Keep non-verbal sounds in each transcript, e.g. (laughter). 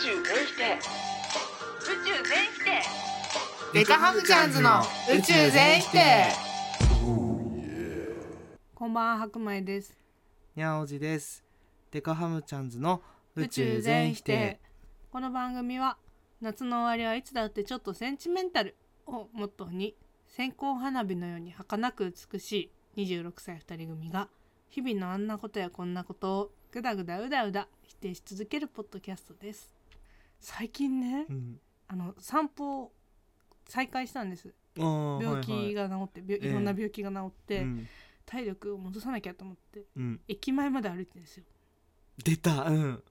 宙全否定。宇宙全否定。デカハムチャンズの宇宙全否定。こんばんは白米です。にゃおじです。デカハムチャンズの宇宙全否定。この番組は夏の終わりはいつだってちょっとセンチメンタルをモットーに線香花火のように儚く美しい26歳2人組が日々のあんなことやこんなことをぐだぐだうだうだ否定し続けるポッドキャストです最近ねうん。あの散歩を再開したんです。病気が治って、病え。えいろんな病気が治って、はいはいうん。体力を戻さなきゃと思ってうん。駅前まで歩いてるんですよ。出た。うん。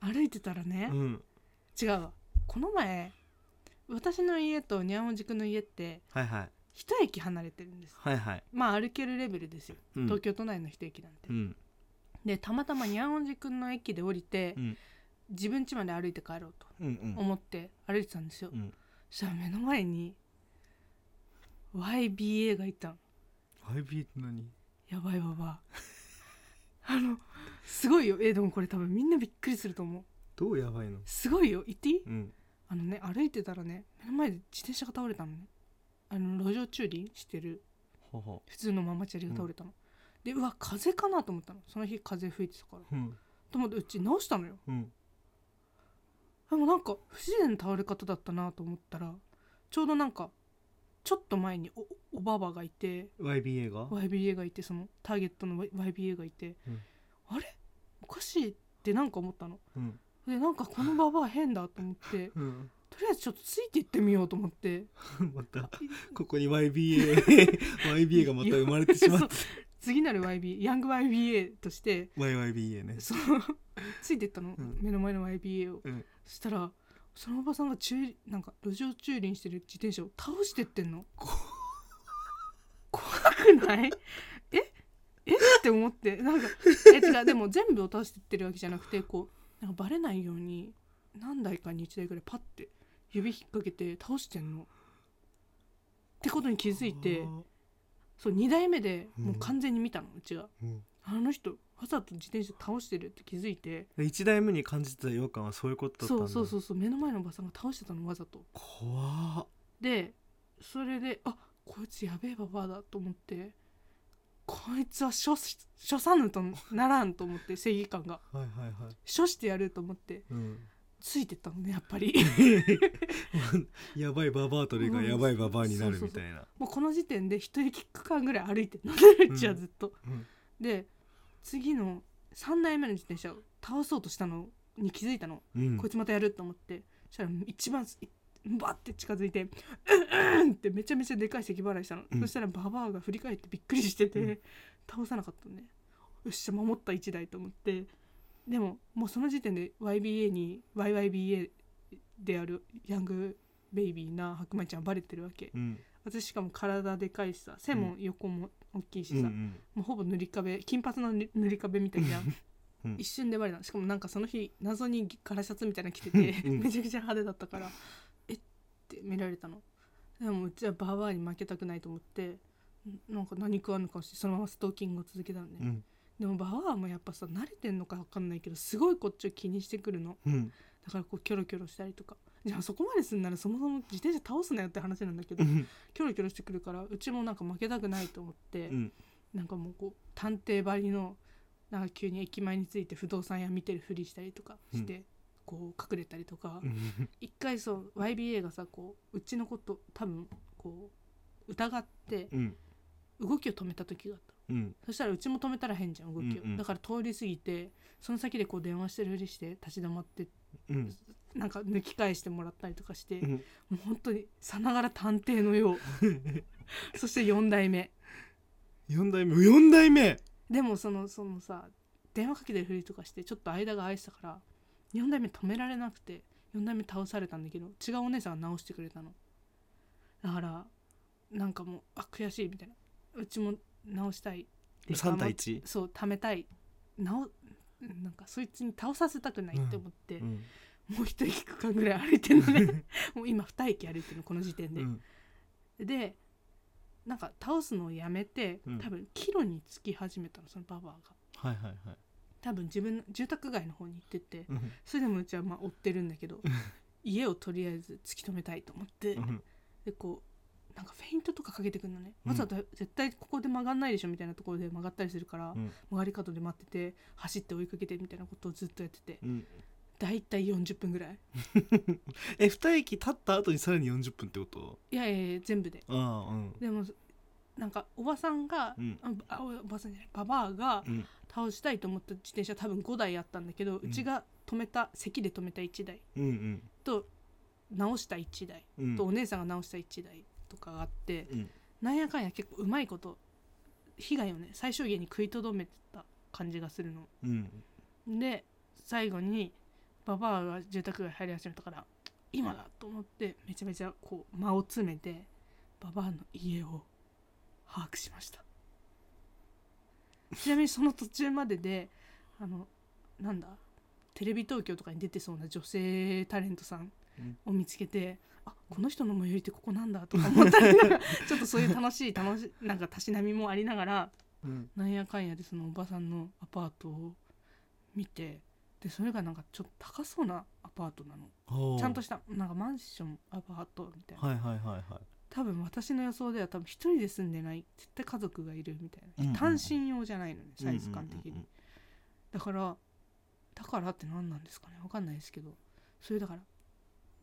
歩いてたらね、うん。違うわ。この前私の家とにゃんおじくんの家ってはいはい。一駅離れてるんです。はいはい。まあ歩けるレベルですよ、うん。東京都内の一駅なんて、うん。でたまたまにゃんおじくんの駅で降りて、うん自分家まで歩いて帰ろうとうんうん。思って歩いてたんですよ、うん。そしたら目の前に YBA がいたの。YB って何？やばいわばあのすごいよ。えでもこれ多分みんなびっくりすると思う。どうやばいの？すごいよ。言っていい？うん。あのね歩いてたらね目の前で自転車が倒れたのね。あの路上駐輪してる普通のママチャリが倒れたの、でうわ風かなと思ったの。その日風吹いてたから。うん。と思ってうち直したのよ。うんでもなんか不自然な倒れ方だったなと思ったらちょうどなんかちょっと前におおばばがいて YBA が？YBA がいてそのターゲットの YBA がいて、うん。あれ？おかしいってなんか思ったの。うん。でなんかこのババア変だと思ってうん。とりあえずちょっとついていってみようと思って。(laughs) またここに YBA (laughs) YBA がまた生まれてしまっそう。次なる YB ヤング YBA としてた YYBA ね。そう。ついてったの、うん。目の前の YBA を、うんそしたらそのおばさんが駐なんか路上駐輪してる自転車を倒してってんの。怖くない？え？え？って思って。なんかえ違う。でも全部を倒してってるわけじゃなくてこうなんかバレないように何台かに1台ぐらいパッて指引っ掛けて倒してんの。ってことに気づいてそう2台目でもう完全に見たのうちが。うん。あの人わざと自転車倒してるって気づいて。1台目に感じてた違和感はそういうことだったんだ。そうそうそうそう。目の前のおばさんが倒してたのわざと。怖っ。でそれであこいつやべえババアだと思って。こいつは処し処さぬとならんと思って正義感が。はいはいはい。処してやると思って。うん。ついてったのねやっぱり。(laughs) やばいババアとレがやばいババアになるみたいな。もうこの時点で一駅区間ぐらい歩いてるのうちはずっと、うん。で次の3台目の自転車を倒そうとしたのに気づいたの。うん。こいつまたやると思って。そしたら一番いバッて近づいて「うんうん!」ってめちゃめちゃでかい咳払いしたの、うん。そしたらババアが振り返ってびっくりしてて、うん。倒さなかったのね。よっしゃ守った1台と思って。でももうその時点で YBA に YYBA であるヤングベイビーな白米ちゃんはバレてるわけ。うん。私しかも体でかいしさ背も横も大きいしさ、うんうん。もうほぼ塗り壁。金髪の塗塗り壁みたいな。うん。一瞬でバレたしかもなんかその日謎にカラシャツみたいなの着ててうん。めちゃくちゃ派手だったからえって見られたの。でもうちはバーバーに負けたくないと思ってんなんか何食わぬ顔してそのままストーキングを続けたのね、うん。でもバーバーもやっぱさ慣れてんのか分かんないけどすごいこっちを気にしてくるの。うん。だからこうキョロキョロしたりとかじゃあそこまですんならそもそも自転車倒すなよって話なんだけどうん。キョロキョロしてくるからうちもなんか負けたくないと思って、うん。なんかもうこう探偵ばりのなんか急に駅前について不動産屋見てるふりしたりとかして、こう隠れたりとか、うん。(laughs) 一回そう YBA がさこううちのこと多分こう疑ってうん。動きを止めた時があったうん。そしたらうちも止めたら変じゃん動きを、うんうん。だから通り過ぎてその先でこう電話してるふりして立ち止まってうんなんか抜き返してもらったりとかして、うん。もう本当にさながら探偵のよう。(laughs) そして4代目。四代目？四代目？でもそのそのさ電話かけてるふりとかしてちょっと間が空いてたから4代目止められなくて4代目倒されたんだけど違うお姉さんが直してくれたの。だからなんかもうあ悔しいみたいな。うちも直したい。って三対一？そう貯めたい。直なんかそいつに倒させたくないって思って、うんもう一駅区間ぐらい歩いてるのね (laughs) もう今2駅歩いてるのこの時点で、うん。でなんか倒すのをやめて、うん。多分キロにつき始めたのそのババアが。はいはいはい。多分自分の住宅街の方に行っててうん。それでもうちはまあ追ってるんだけど家をとりあえず突き止めたいと思ってうん。でこうなんかフェイントとかかけてくるのね、うん。わざと絶対ここで曲がんないでしょみたいなところで曲がったりするから、うん。曲がり角で待ってて走って追いかけてみたいなことをずっとやってて。うんだいたい40分ぐらい。(laughs) え二駅立った後にさらに40分ってこと？いやいや全部で。ああうん。でもなんかおばさんが、うん。ああおばさんじゃないババアがうん。倒したいと思った自転車多分5台あったんだけど、うちが止めた席で止めた1台うんうん。と直した1台うん。とお姉さんが直した1台とかがあって、うん。なんやかんや結構うまいこと被害をね最小限に食いとどめてた感じがするの。うん。で最後にババアが住宅街入り始めたから今だと思ってめちゃめちゃこう間を詰めてババアの家を把握しました。ちなみにその途中までであのなんだテレビ東京とかに出てそうな女性タレントさんを見つけて、あこの人の最寄りってここなんだとか思ったりちょっとそういう楽しい楽しいなんかたしなみもありながらうん。なんやかんやでそのおばさんのアパートを見てでそれがなんかちょっと高そうなアパートなの。ちゃんとしたなんかマンションアパートみたいな、はいはいはいはい。多分私の予想では多分一人で住んでない絶対家族がいるみたいな、うんうんうん。単身用じゃないのねサイズ感的に、うん。うんうんだからだからって何なんですかね。わかんないですけど。それだから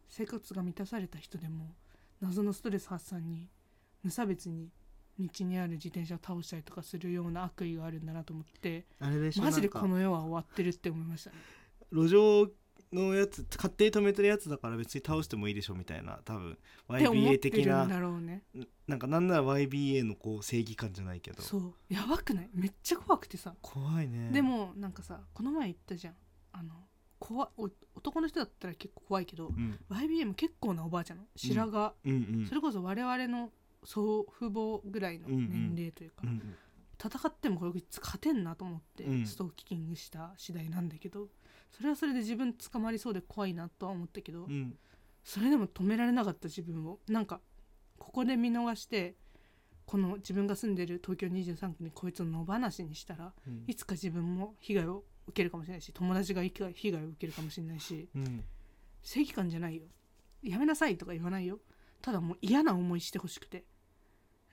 生活が満たされた人でも謎のストレス発散に無差別に道にある自転車を倒したりとかするような悪意があるんだなと思ってあれでしょマジでこの世は終わってるって思いましたね。路上のやつ勝手に止めてるやつだから別に倒してもいいでしょみたいな多分 YBA て的なだろうね。なんかなんなら YBA のこう正義感じゃないけど。そう。やばくない？めっちゃ怖くてさ。怖いね。でもなんかさこの前言ったじゃん。あの怖お男の人だったら結構怖いけどうん。YBM 結構なおばあちゃんの白髪、うんうん。それこそ我々の祖父母ぐらいの年齢というか、うんうん。戦ってもこれ勝てんなと思ってうん。ストーキングした次第なんだけど、それはそれで自分捕まりそうで怖いなとは思ったけど、うん。それでも止められなかった自分をなんかここで見逃してこの自分が住んでる東京23区にこいつを野放しにしたらうん。いつか自分も被害を受けるかもしれないし友達が被害被害を受けるかもしれないしうん。正義感じゃないよ。やめなさいとか言わないよただもう嫌な思いしてほしくて。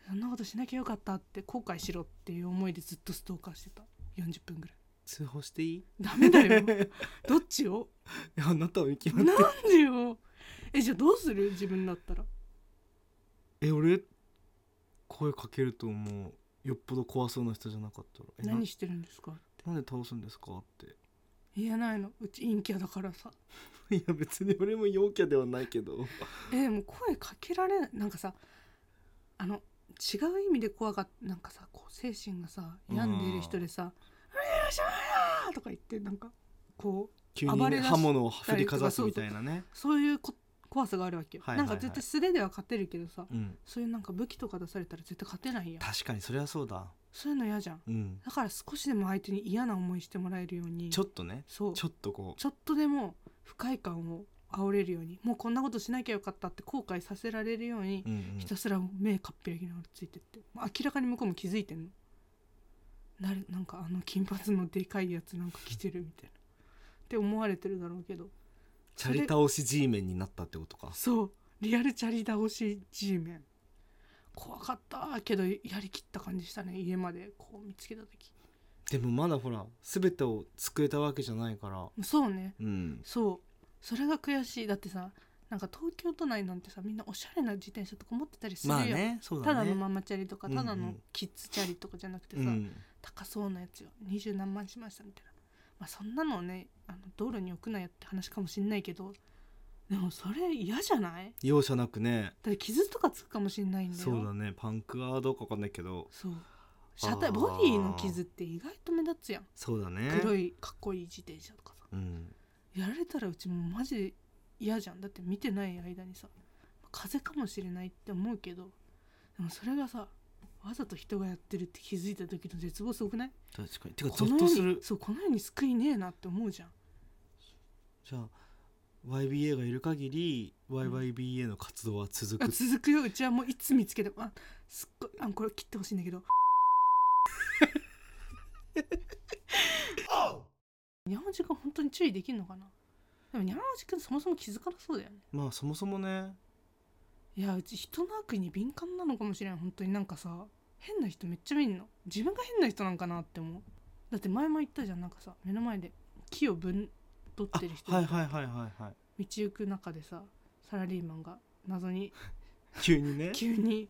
そんなことしなきゃよかったって後悔しろっていう思いでずっとストーカーしてた。40分ぐらい。通報していい？ダメだよ。(laughs) どっちを？いやあなたは決まなんってでよ。えじゃあどうする？自分だったら。え俺声かけると思うよっぽど怖そうな人じゃなかったら。えな何してるんですかなんで倒すんですかって言えないの。うち陰キャだからさ。いや別に俺も陽キャではないけど。えでも声かけられない。なんかさあの違う意味で怖かったなんかさこう精神がさ病んでいる人でさ「うらしゃー!」とか言ってなんかこう急に、ね、刃物を振りかざすみたいなね。そういうこ怖さがあるわけよ、はいはいはい。なんか絶対素手では勝てるけどさうん。そういうなんか武器とか出されたら絶対勝てないやん。確かにそれはそうだそういうの嫌じゃん。うん。だから少しでも相手に嫌な思いしてもらえるようにちょっとねそう。ちょっとこちょっとでも不快感を煽れるようにもうこんなことしなきゃよかったって後悔させられるようにう、うんうん。ひたすら目かっぴらきながらついてって。もう明らかに向こうも気づいてんの。なるなんかあの金髪のでかいやつなんか来てるみたいな。って思われてるだろうけど。チャリ倒し G メンになったってことか。そう。リアルチャリ倒し G メン怖かったけどやりきった感じしたね。家までこう見つけた時。でもまだほら全てを救えたわけじゃないから。そうね。うん。そう。それが悔しい。だってさなんか東京都内なんてさみんなおしゃれな自転車とか持ってたりするまあねね。ただのママチャリとかただのキッズチャリとかじゃなくてさ、うん。高そうなやつよ。二十何万しましたみたいな、まあ、そんなのねあの道路に置くなよって話かもしんないけどでもそれ嫌じゃない？容赦なくね。だって傷とかつくかもしんないんだよ。そうだね。パンクはどうかわかんないけど。そう。車体ボディの傷って意外と目立つやん。そうだね。黒いかっこいい自転車とかさ。うん。やられたらうちもマジで嫌じゃん。だって見てない間にさ風邪かもしれないって思うけどでもそれがさわざと人がやってるって気づいた時の絶望すごくない？確かに。てかゾッとする。にそうこの世に救いねえなって思うじゃん。じゃあ YBA がいる限り YYBA の活動は続あく続くよ。うちはもういつ見つけてもあすっごいあこれ切ってほしいんだけど。にゃんおじくん本当に注意できるのかな？でもにゃんおじくんそもそも気づかなそうだよね。まあそもそもね。いやうち人の悪意に敏感なのかもしれない本当になんかさ変な人めっちゃ見んの。自分が変な人なんかなって思う。だって前も言ったじゃん。なんかさ目の前で木をぶん取あってる人はいはいはいはい。はい道行く中でさサラリーマンが謎に (laughs) 急にね。急に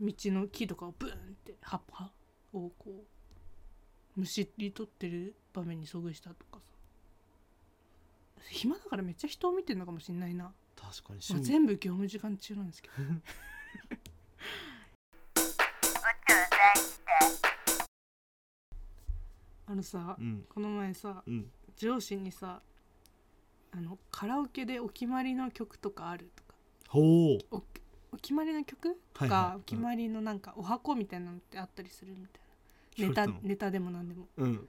道の木とかをブーンって葉っぱをこうむしり取ってる場面に遭遇したとかさ。暇だからめっちゃ人を見てるのかもしれないな、まあ、確かに趣味。全部業務時間中なんですけど。(laughs) あのさうん。この前さうん。上司にさあのカラオケでお決まりの曲とかあるとか。ほう。おお決まりの曲？とか、はい。はいお決まりのなんかお箱みたいなのってあったりするみたいな。(laughs) ネタネタでも何でも。うん。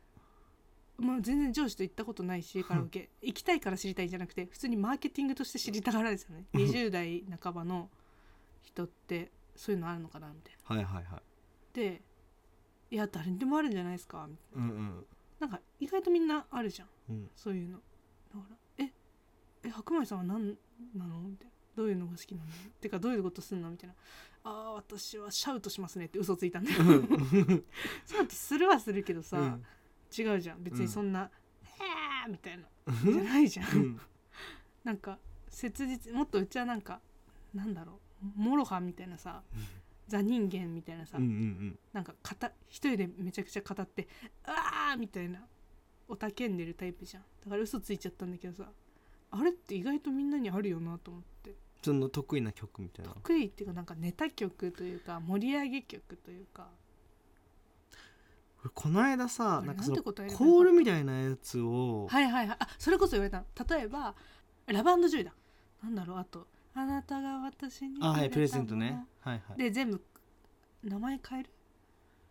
もう全然上司と行ったことないしカラオケ。行きたいから知りたいんじゃなくて普通にマーケティングとして知りたがらですよねうん。20代半ばの人ってそういうのあるのかなみたいな。はいはいはい。でいや誰にでもあるんじゃないですか？みたいうんうん。ななんか意外とみんなあるじゃん。うん。そういうの。だからええ白米さんは何なの？みたいなどういうのが好きなの？てかどういうことすんの？みたいなああ私はシャウトしますねって嘘ついたんだよ。シャウトするはするけどさ、うん。違うじゃん。別にそんな「へーみたいな。うん。じゃないじゃん、うん。なんか切実もっとうちはなんかなんだろう。モロハンみたいなさザ人間みたいなさ、うんうんなんか一人でめちゃくちゃ語って「あー!」みたいな。おたけんでるタイプじゃん。だから嘘ついちゃったんだけどさあれって意外とみんなにあるよなと思って。その得意な曲みたいな。得意っていうかなんかネタ曲というか盛り上げ曲というか。俺この間さなんかそのコールみたいなやつをはいはいはい。あそれこそ言われたの。例えばラブジョイだなんだろうあと「あなたが私にあはいプレゼントね。はいはい。で全部名前変える？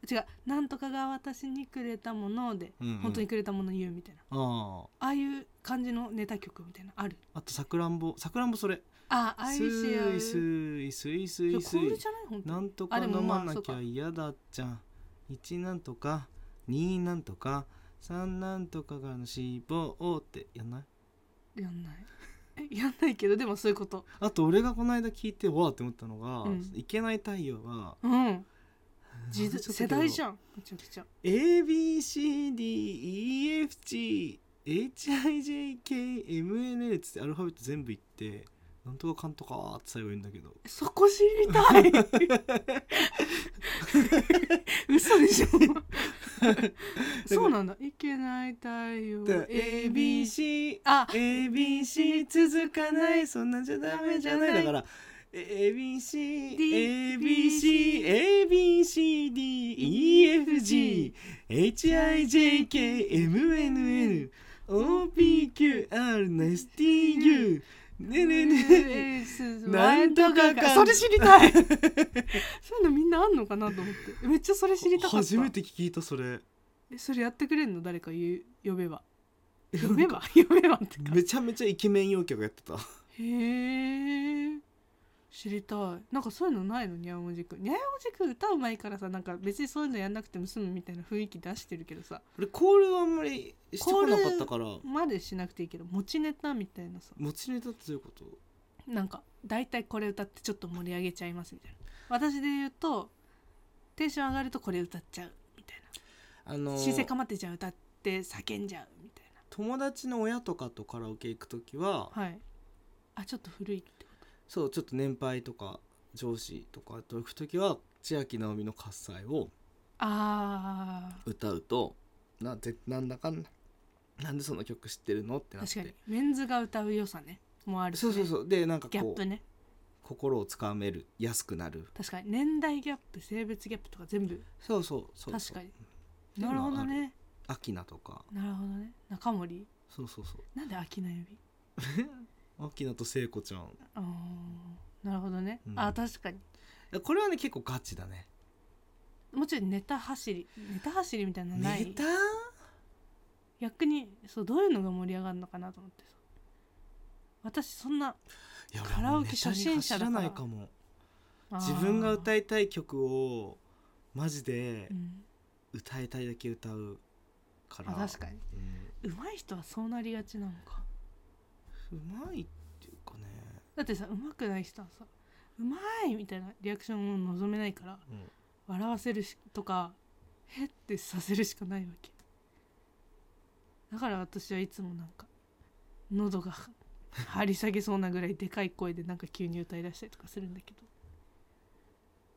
違う「なんとかが私にくれたもので」うんうん。本当にくれたもの言うみたいな。ああ。あいう感じのネタ曲みたいなある？ああとさくらんぼ。さくらんぼそれ。あ愛し合うスイスイスイスイスイそれコールじゃない？本当なんとかあでも飲まなきまあそうか。ゃ嫌だっちゃ1なんとか2なんとか3なんとかがの脂肪ってやんない？やんない。えやんないけどでもそういうこと。あと俺がこの間聞いてわーって思ったのが「うん。いけない太陽が」うん時世代じゃんめちゃくちゃ ABCDEFGHIJKMNL つってアルファベット全部言ってなんとかかんとかって最後言うんだけど。そこ知りたい。嘘でしょ。(laughs) そうなんだ。いけない太陽。で ABC あ ABC 続かない。そんなんじゃダメじゃない。だから ABC ABC ABCDEFG HIJKMNN OPQR ナイス TU ねねねなんとかかそれ知りたい。(laughs) そういうのみんなあんのかなと思って。めっちゃそれ知りたかった。初めて聞いたそれ。えそれやってくれんの？誰か言う？呼べば。(laughs) 呼べば？呼べば？ってか。めちゃめちゃイケメン陽キャがやってた。へえ知りたい。なんかそういうのないの？にゃんおじく。んにゃんおじくん歌うまいからさなんか別にそういうのやんなくても済むみたいな雰囲気出してるけどさ。俺コールはあんまりしてこなかったから。までしなくていいけど持ちネタみたいなさ。持ちネタってどういうこと？なんか大体これ歌ってちょっと盛り上げちゃいますみたいな。私で言うとテンション上がるとこれ歌っちゃうみたいあのな新生かまってちゃん歌って叫んじゃうみたい友達の親とかとカラオケ行く時はなはい。あちょっと古いってこそうちょっと年配とか上司とかと行く時は千秋直美の喝采を歌うとなぜなんだかんだなんでその曲知ってるのってなって。ー確かにメンズが歌う良さね。もあるしね。そうそうそう。でなんかこうギャップね。心をつかめるやすくなる。確かに年代ギャップ性別ギャップとか全部。そうそうそうそう。確かに。なるほどね。アキナとか。なるほどね。中森。そうそうそう。なんで秋の指アキナと聖子ちゃん。あーなるほどね、うん。あ確かに。これはね結構ガチだね。もちろんネタ走りネタ走りみたいなのない？ネタ？逆にそうどういうのが盛り上がるのかなと思ってさ。私そんないやカラオケ初心者だから。俺ネタに走らないかも。自分が歌いたい曲をマジでうん。歌いたいだけ歌うから。あ確かに。うん。上手い人はそうなりがちなのかうまいっていうかね、だってさ上手くない人はさ「うまい!」みたいなリアクションを望めないからうん。笑わせるしとか「へっ?」てさせるしかないわけ。だから私はいつもなんか喉が張り下げそうなぐらいでかい声でなんか急に歌い出したりとかするんだけど。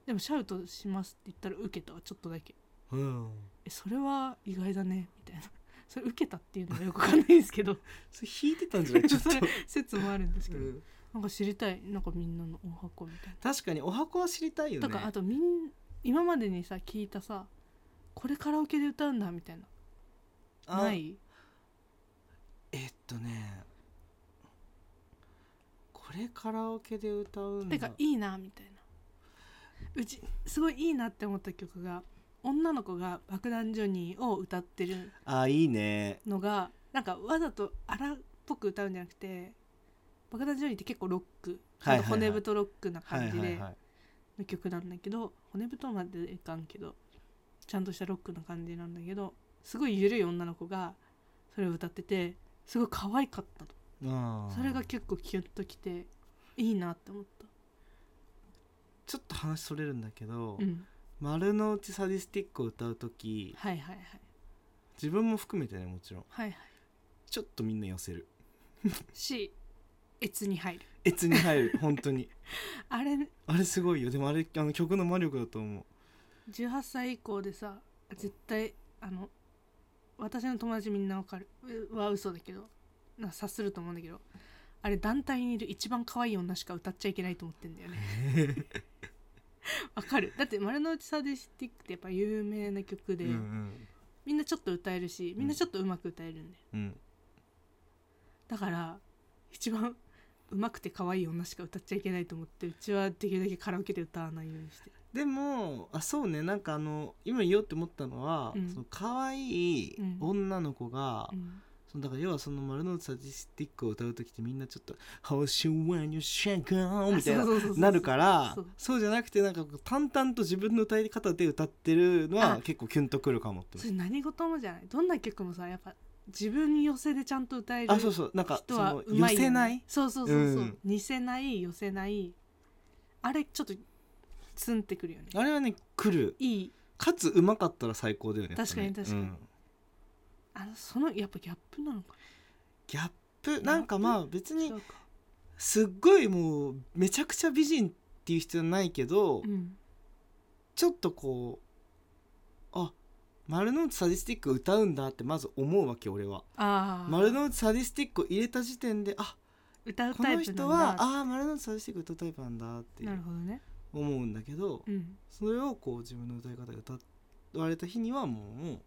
でもシャウトしますって言ったら受けたわちょっとだけ。うん、えそれは意外だねみたいなそれ受けたっていうのはよくわかんないですけど。(laughs) それ弾いてたんじゃない？(laughs) ちょっと。それ説もあるんですけど、うん。なんか知りたいなんかみんなのお箱みたいな。確かにお箱は知りたいよね。とかあとみん今までにさ聞いたさこれカラオケで歌うんだみたいな。あ。ない？えっとね。これカラオケで歌うんだ。てかいいなみたいな。うちすごいいいなって思った曲が女の子が「爆弾ジョニー」を歌ってるあいいね。のがなんかわざと荒っぽく歌うんじゃなくて爆弾ジョニーって結構ロック、はいはいはい。骨太ロックなはい感じでの曲なんだけど骨太までいかんけどちゃんとしたロックな感じなんだけどすごい緩い女の子がそれを歌っててすごい可愛かったとそれが結構キュッときていいなって思った。ちょっと話それるんだけど、うん丸の内サディスティックを歌う時はいはいはい。自分も含めてねもちろん。はいはい。ちょっとみんな寄せる。し越に入る。越に入る (laughs) 本当に。あれあれすごいよ。でもあれあの曲の魔力だと思う。18歳以降でさ絶対あの私の友達みんなわかる。うは嘘だけど。な察すると思うんだけど。あれ団体にいる一番可愛い女しか歌っちゃいけないと思ってんだよね (laughs) (laughs) わかる。だって丸の内サディスティックってやっぱ有名な曲で、うんうん。みんなちょっと歌えるしみんなちょっと上手く歌えるんだよ。うん。だから一番 (laughs) 上手くて可愛い女しか歌っちゃいけないと思ってうちはできるだけカラオケで歌わないようにしてる。でもあそうね。なんかあの今言おうって思ったのは、うん。その可愛いうん。女の子が、うんそのだから要はその丸の内サディスティックを歌う時ってみんなちょっと「How you when you shake on」みたいななるからそう。じゃなくてなんか淡々と自分の歌い方で歌ってるのはあ結構キュンとくるかもってそれ何事もじゃない。どんな曲もさやっぱ自分寄せでちゃんと歌えるあそうそう。なんか人は寄せない？そうそうそうそう、うん。似せない寄せない。あれちょっとツンってくるよね。あれはね来る。いい。かつうまかったら最高だよね。確かに確かに。うんあのそのやっぱギャップなのかギャップ？なんかまあ別にすっごいもうめちゃくちゃ美人っていう必要ないけど、うんちょっとこうあ丸の内サディスティック歌うんだってまず思うわけ俺は。ああ丸の内サディスティックを入れた時点であ歌うこタイプなんだ。の人はああ丸の内サディスティック歌うタイプなんだってなるほどね。思うんだけどうん。それをこう自分の歌い方で歌われた日にはもう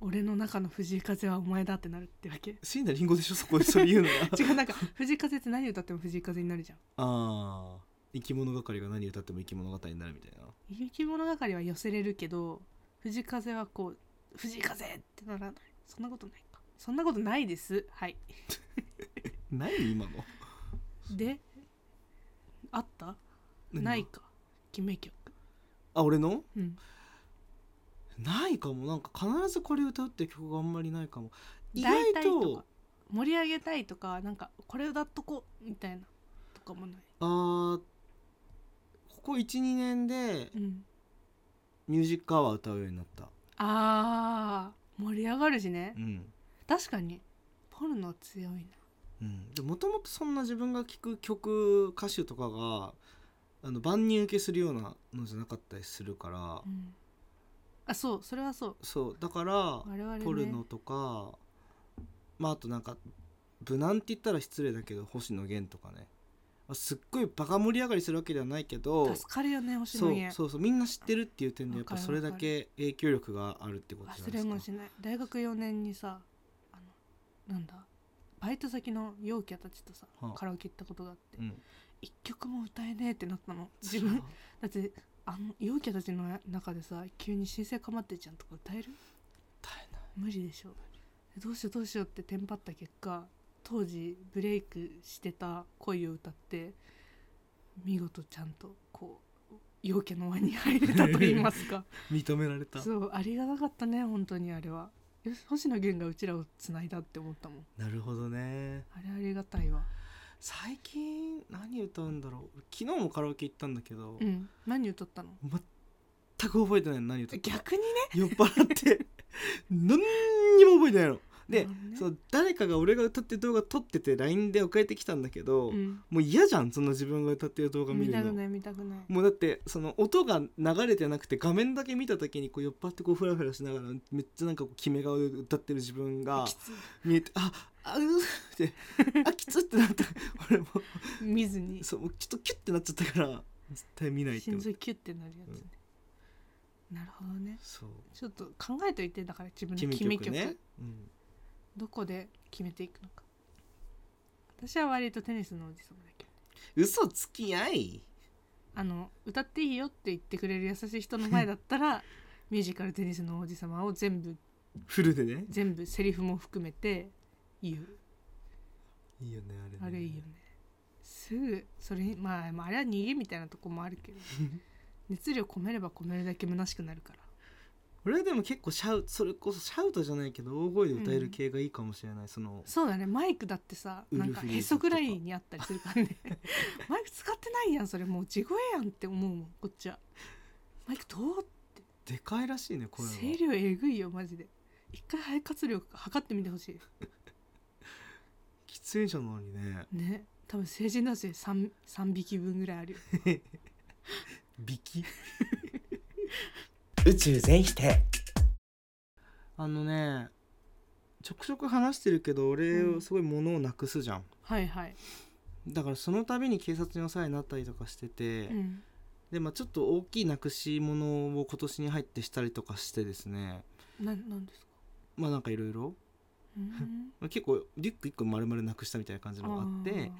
俺の中の藤井風はお前だってなるってわけ。椎名林檎でしょ？そこでそれ言うのが (laughs) 違うなんか藤井風って何歌っても藤井風になるじゃん。ああ。生き物係が何歌っても生き物語になるみたいな。生き物係は寄せれるけど藤井風はこう藤井風ってならない。そんなことないか。そんなことないです。はい。何今の。であった？何ないか。決め曲。あ俺の？うんないかも。なんか必ずこれ歌うって曲があんまりないかも。意大外体と盛り上げたいとかなんかこれ歌っとこうみたいな。とかもない。あーここ12年でうん。ミュージックアワー歌うようになった。あー盛り上がるしね。うん。確かに。ポルノ強いな。うん。でもともとそんな自分が聴く曲歌手とかがあの万人受けするようなのじゃなかったりするから、うんあそうそれはそう。そうだからね。ポルノとかまああとなんか無難って言ったら失礼だけど星野源とかね。まあすっごいバカ盛り上がりするわけではないけど助かるよね星野源。そうそうみんな知ってるっていう点でやっぱそれだけ影響力があるってことじゃない？忘ですかれもしない。大学4年にさあのなんだバイト先の陽キャたちとさ、はあ。カラオケ行ったことがあって。うん一曲も歌えねえってなったの。自分。だってあの陽キャたちの中でさ急に「新生かまってちゃん」とか歌える？大変だ無理でしょ。どうしようどうしようってテンパった結果当時ブレイクしてた恋を歌って見事ちゃんとこう陽キャの輪に入れたと言いますか。(laughs) 認められた。そうありがたかったね本当にあれは。星野源がうちらをつないだって思ったもん。なるほどね。あれありがたいわ最近何歌うんだろう。昨日もカラオケ行ったんだけど、うん。何歌ったの？全く覚えてないの。何歌ったか。逆にね？酔っ払って。何にも覚えてないの。で、そう誰かが俺が歌ってる動画撮ってて LINE で送られてきたんだけど、うん。もう嫌じゃんその自分が歌ってる動画見るの。見たくない見たくない。もうだってその音が流れてなくて画面だけ見た時にこう酔っ払ってこうフラフラしながらめっちゃなんかこう決め顔で歌ってる自分が見えてああうーって (laughs) あきつってなった。俺も。見ずに。そうちょっとキュッてなっちゃったから絶対見ないって思って心臓キュッてなるやつね、なるほどね。そう。ちょっと考えといてだから自分の決決め曲ね、うん、どこで決めていくのか。私は割とテニスの王子様だけど嘘つき合い。あの歌っていいよって言ってくれる優しい人の前だったら (laughs) ミュージカルテニスの王子様を全部フルでね。全部セリフも含めて言う。いいよねあれね。あれいいよね。すぐそれにまあ、まあ、あれは逃げみたいなとこもあるけど (laughs) 熱量込めれば込めるだけ虚しくなるから。俺はでも結構シャウそれこそシャウトじゃないけど大声で歌える系がいいかもしれない、そのそうだねマイクだってさなんかへそぐらいにあったりするからね。(laughs) マイク使ってないやんそれもう地声やんって思うもんこっちは。マイクどうでかいらしいね声は。声量えぐいよマジで。一回肺活量測ってみてほし喫煙者なのにねいね。多分成人男性 3, 3匹分ぐらいあるよ。(laughs) ビキ (laughs) 宇宙全否定。あのねちょくちょく話してるけど俺うん。すごい物をなくすじゃん、はいはい、だからその度に警察にお世話になったりとかしてて、うん、でまあちょっと大きいなくし物を今年に入ってしたりとかしてですね。ななんですか？まあなんかいろいろ結構リュック1個丸々なくしたみたいな感じのがあって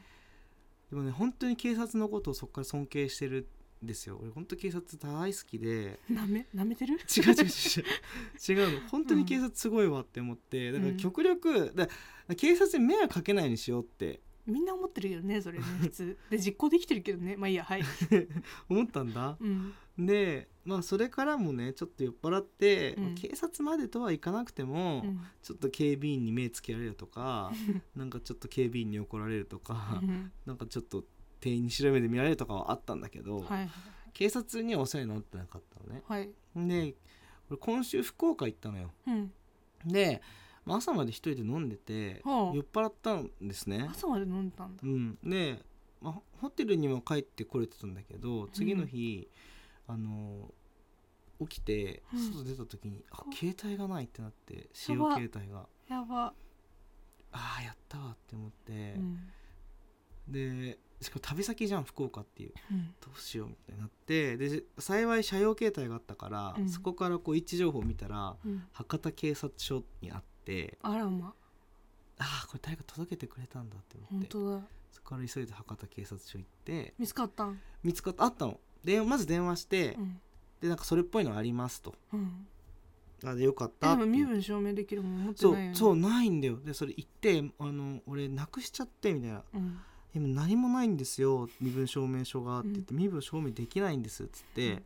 でもね本当に警察のことをそこから尊敬してるんですよ。俺本当警察大好きで。なめなめてる？違う違う違う。違うの。本当に警察すごいわって思って。だから極力だ警察に迷惑かけないようにしようって。みんな思ってるよねそれね普通。で実行できてるけどね。まあいいやはい、(laughs) 思ったんだ。うん、でまあそれからもねちょっと酔っ払って、うん。まあ警察までとはいかなくても、うん。ちょっと警備員に目つけられるとか (laughs) なんかちょっと警備員に怒られるとか、うん。なんかちょっと店員に白目で見られるとかはあったんだけど、はい警察にはお世話になってなかったのね。はい。で俺今週福岡行ったのよ。うん。で、まあ朝まで一人で飲んでて、はあ。酔っ払ったんですね。朝まで飲んだんだ。うん。で、まあ、ホテルにも帰ってこれてたんだけど次の日、あの起きてうん。外出た時に、あこ携帯がないってなって使用携帯が。やば、ああやったわって思って。う、ん。でしかも旅先じゃん福岡っていう。うん。どうしようみたいになってで幸い車用携帯があったから、うん。そこからこう位置情報を見たらうん、博多警察署にあって。あらま。ああこれ誰か届けてくれたんだって思って。本当だ。そこから急いで博多警察署行って。見つかったん？見つかったあったのでまず電話して、うん。でなんかそれっぽいのありますと。うん。あでよかっえでもたって身分証明できるもん持ってそうないよね。そうないんだよ。でそれ言ってあの俺なくしちゃってみたいな。うん「でも何もないんですよ。身分証明書が」って言って、身分証明できないんです」っつって、うん。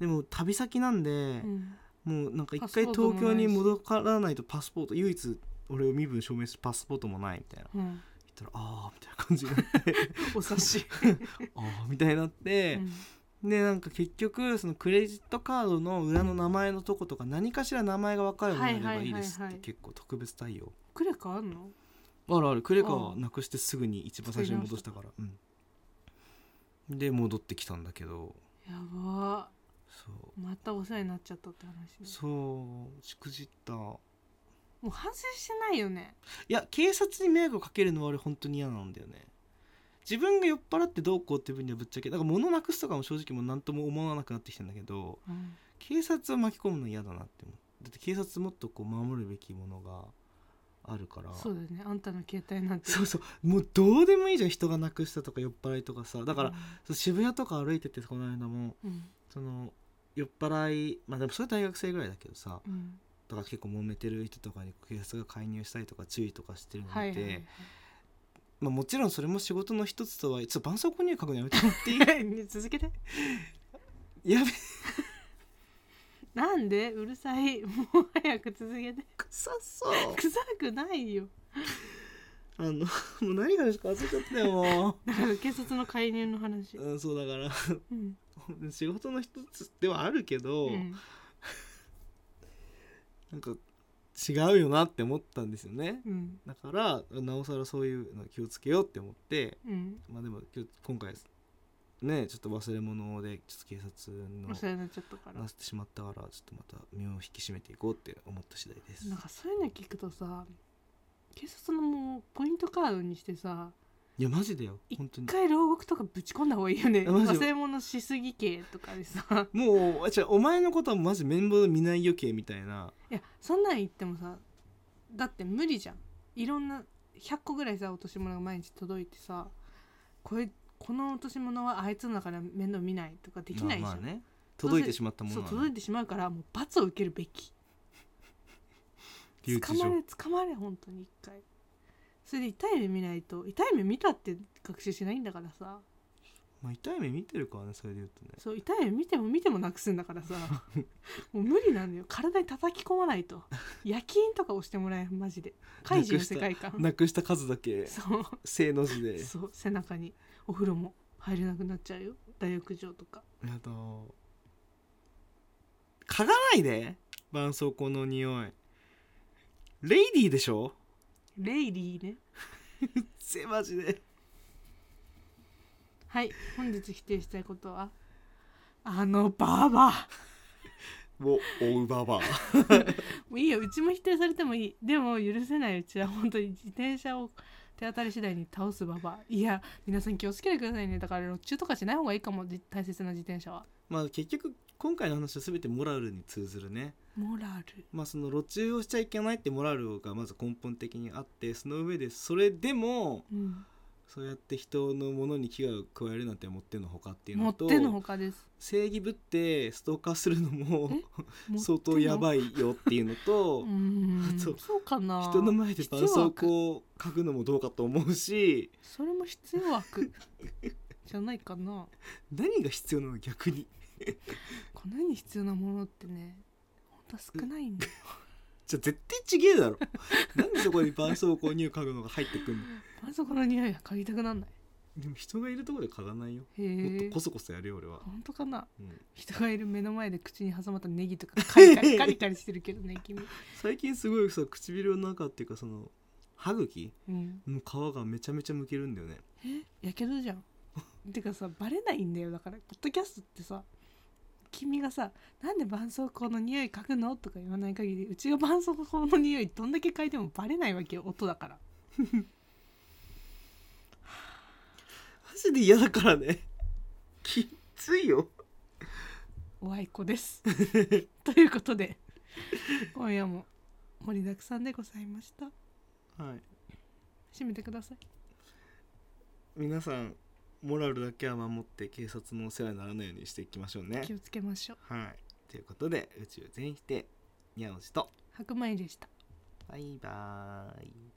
でも旅先なんでう、ん。もうなんか一パス回ポートもないし東京に戻らないとパスポート唯一俺を身分証明するパスポートもないみたいな。うん。言ったら「ああ」みたいな感じになって。(laughs) お察し、(laughs)「ああ」みたいになって。う、んでなんか結局そのクレジットカードの裏の名前のとことか何かしら名前が分かるものであればいいですって結構特別対応。クレカあんの？あるあるクレカあはなくしてすぐに一番最初に戻したから。うん。で戻ってきたんだけど。やば。そう。またお世話になっちゃったって話ね。そう。しくじった。もう反省してないよね。いや警察に迷惑をかけるのは俺本当に嫌なんだよね自分が酔っ払ってどうこうっていう分にはぶっちゃけだから物なくすとかも正直もう何とも思わなくなってきたんだけどうん。警察を巻き込むの嫌だなって思う。だって警察もっとこう守るべきものがあるから。そうだよね。あんたの携帯なんて。そうそう。もうどうでもいいじゃん人がなくしたとか酔っ払いとかさ。だから、うん。渋谷とか歩いててこの間もうん。その酔っ払いまあでもそれは大学生ぐらいだけどさうん。だから結構揉めてる人とかに警察が介入したりとか注意とかしてるのを見て、はいはいはいまあ、もちろんそれも仕事の一つとはちょっと絆創膏入書くのやめてもらっていい？(laughs) 続けて。やべなんで？うるさい。もう早く続けて。臭そう。臭くないよ。あのもう何がですか？忘れちゃったよもだから警察の介入の話。う、うん、そうだから。うん、仕事の一つではあるけど、うん、なんか違うよなって思ったんですよね。うん。だからなおさらそういうの気をつけようって思ってうん。まあでも今回ねちょっと忘れ物でちょっと警察の忘れになっちゃったから。なせてしまったからちょっとまた身を引き締めていこうって思った次第です。なんかそういうの聞くとさ警察のもうポイントカードにしてさいやマジだよ。一本当に。回牢獄とかぶち込んだ方がいいよね。忘れ物しすぎ系とかでさ。(laughs) もうあ違うお前のことはマジ面倒見ない余計みたいな。いやそんなん言ってもさだって無理じゃん。いろんな100個ぐらいさ落とし物が毎日届いてさこれこの落とし物はあいつのだから面倒見ないとかできないじゃん、まあまあね。届いてしまったものは、ね、そう届いてしまうからもう罰を受けるべき。(laughs) 捕まれ捕まれ本当に一回それで痛い目見ないと痛い目見たって学習しないんだからさ。まあ、痛い目見てるからねそれで言うとね。そう痛い目見ても見てもなくすんだからさ。(laughs) もう無理なんだよ。体に叩き込まないと。夜勤とか押してもらえマジで。怪人の世界観。なくした数だけ。そう。正の字で。そう背中に。お風呂も入れなくなっちゃうよ。大浴場とか。あと嗅がないで。絆創膏の匂い。レイディーでしょ？レイリーね。せマジで。はい本日否定したいことは？あのババア。を追うババアもういいようちも否定されてもいい。でも許せないうちは本当に自転車を手当たり次第に倒すババア。いや皆さん気をつけてくださいね。だから路中とかしない方がいいかもじ大切な自転車は。まあ結局今回の話は全てモラルに通ずるねモラル。まあその路中をしちゃいけないってモラルがまず根本的にあってその上でそれでもうん。そうやって人のものに危害を加えるなんてもってのほかっていうのと持ってのほかです。正義ぶってストーカーするのもえ？(laughs) 相当やばいいよっていうのとあとそうかな。人の前で絆創膏を書くのもどうかと思うしそれも必要悪 (laughs) じゃないかな。何が必要なの逆に。この世に必要なものってね本当は少ないんだよ。(laughs) じゃあ絶対ちげえだろ。なんでそこに絆創膏に書くのが入ってくんの？あそこの匂いは嗅ぎたくなんない。でも人がいるところで嗅がないよ。もっとコソコソやるよ俺は、本当かな？うん。人がいる目の前で口に挟まったネギとかカリカリ (laughs) カリカリしてるけどね君。最近すごいさ唇の中っていうかその歯茎？うん。の皮がめちゃめちゃむけるんだよね。え？やけどじゃん。てかさバレないんだよ。だからポッドキャストってさ君がさ「なんで絆創膏の匂い嗅ぐの?」とか言わない限りうちが絆創膏の匂いどんだけ嗅いでもバレないわけよ音だから。マジで嫌だからね。きついよ。おあいこです。ということで今夜も盛りだくさんでございました。はい。締めてください。皆さんモラルだけは守って警察のお世話にならないようにしていきましょうね。気をつけましょう。はい。ということで宇宙全否定。にゃおじと白米でした。バイバーイ